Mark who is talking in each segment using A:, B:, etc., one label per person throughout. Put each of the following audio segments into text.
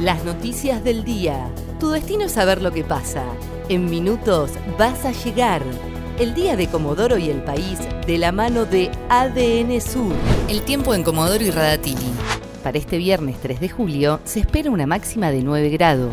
A: Las noticias del día. Tu destino es saber lo que pasa. En minutos vas a llegar. El día de Comodoro y el país de la mano de ADN Sur. El tiempo en Comodoro y Radatili. Para este viernes 3 de julio se espera una máxima de 9 grados.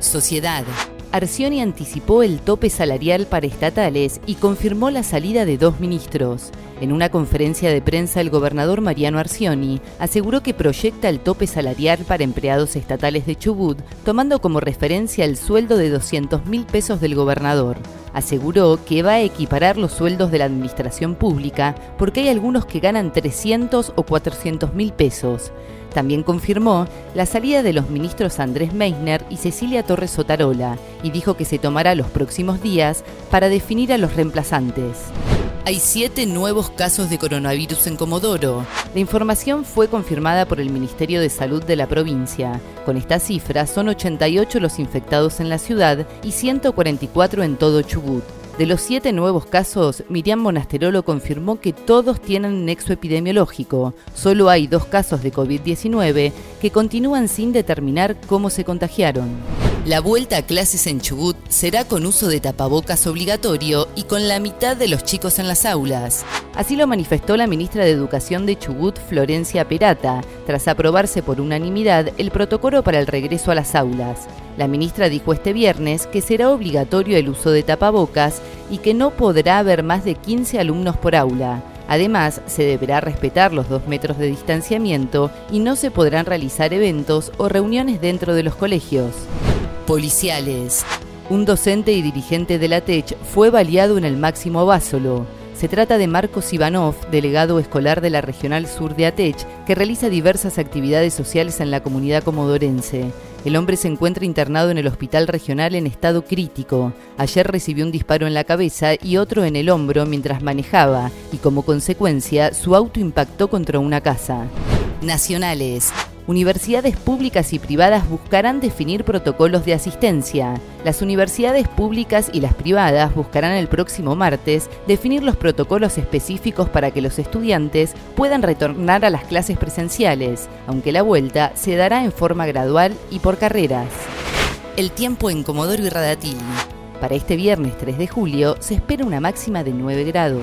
A: Sociedad. Arcioni anticipó el tope salarial para estatales y confirmó la salida de dos ministros. En una conferencia de prensa, el gobernador Mariano Arcioni aseguró que proyecta el tope salarial para empleados estatales de Chubut, tomando como referencia el sueldo de 200 mil pesos del gobernador. Aseguró que va a equiparar los sueldos de la administración pública porque hay algunos que ganan 300 o 400 mil pesos. También confirmó la salida de los ministros Andrés Meissner y Cecilia Torres Sotarola y dijo que se tomará los próximos días para definir a los reemplazantes. Hay siete nuevos casos de coronavirus en Comodoro. La información fue confirmada por el Ministerio de Salud de la provincia. Con esta cifra son 88 los infectados en la ciudad y 144 en todo Chubut. De los siete nuevos casos, Miriam Monasterolo confirmó que todos tienen nexo epidemiológico. Solo hay dos casos de COVID-19 que continúan sin determinar cómo se contagiaron. La vuelta a clases en Chubut será con uso de tapabocas obligatorio y con la mitad de los chicos en las aulas. Así lo manifestó la ministra de Educación de Chubut, Florencia Perata, tras aprobarse por unanimidad el protocolo para el regreso a las aulas. La ministra dijo este viernes que será obligatorio el uso de tapabocas y que no podrá haber más de 15 alumnos por aula. Además, se deberá respetar los dos metros de distanciamiento y no se podrán realizar eventos o reuniones dentro de los colegios. Policiales. Un docente y dirigente de la TECH fue baleado en el Máximo Básolo. Se trata de Marcos Ivanov, delegado escolar de la Regional Sur de ATECH, que realiza diversas actividades sociales en la comunidad comodorense. El hombre se encuentra internado en el hospital regional en estado crítico. Ayer recibió un disparo en la cabeza y otro en el hombro mientras manejaba, y como consecuencia su auto impactó contra una casa. Nacionales universidades públicas y privadas buscarán definir protocolos de asistencia. Las universidades públicas y las privadas buscarán el próximo martes definir los protocolos específicos para que los estudiantes puedan retornar a las clases presenciales, aunque la vuelta se dará en forma gradual y por carreras. El tiempo en Comodoro y Radatili. Para este viernes 3 de julio se espera una máxima de 9 grados.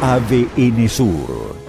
B: ADN Sur,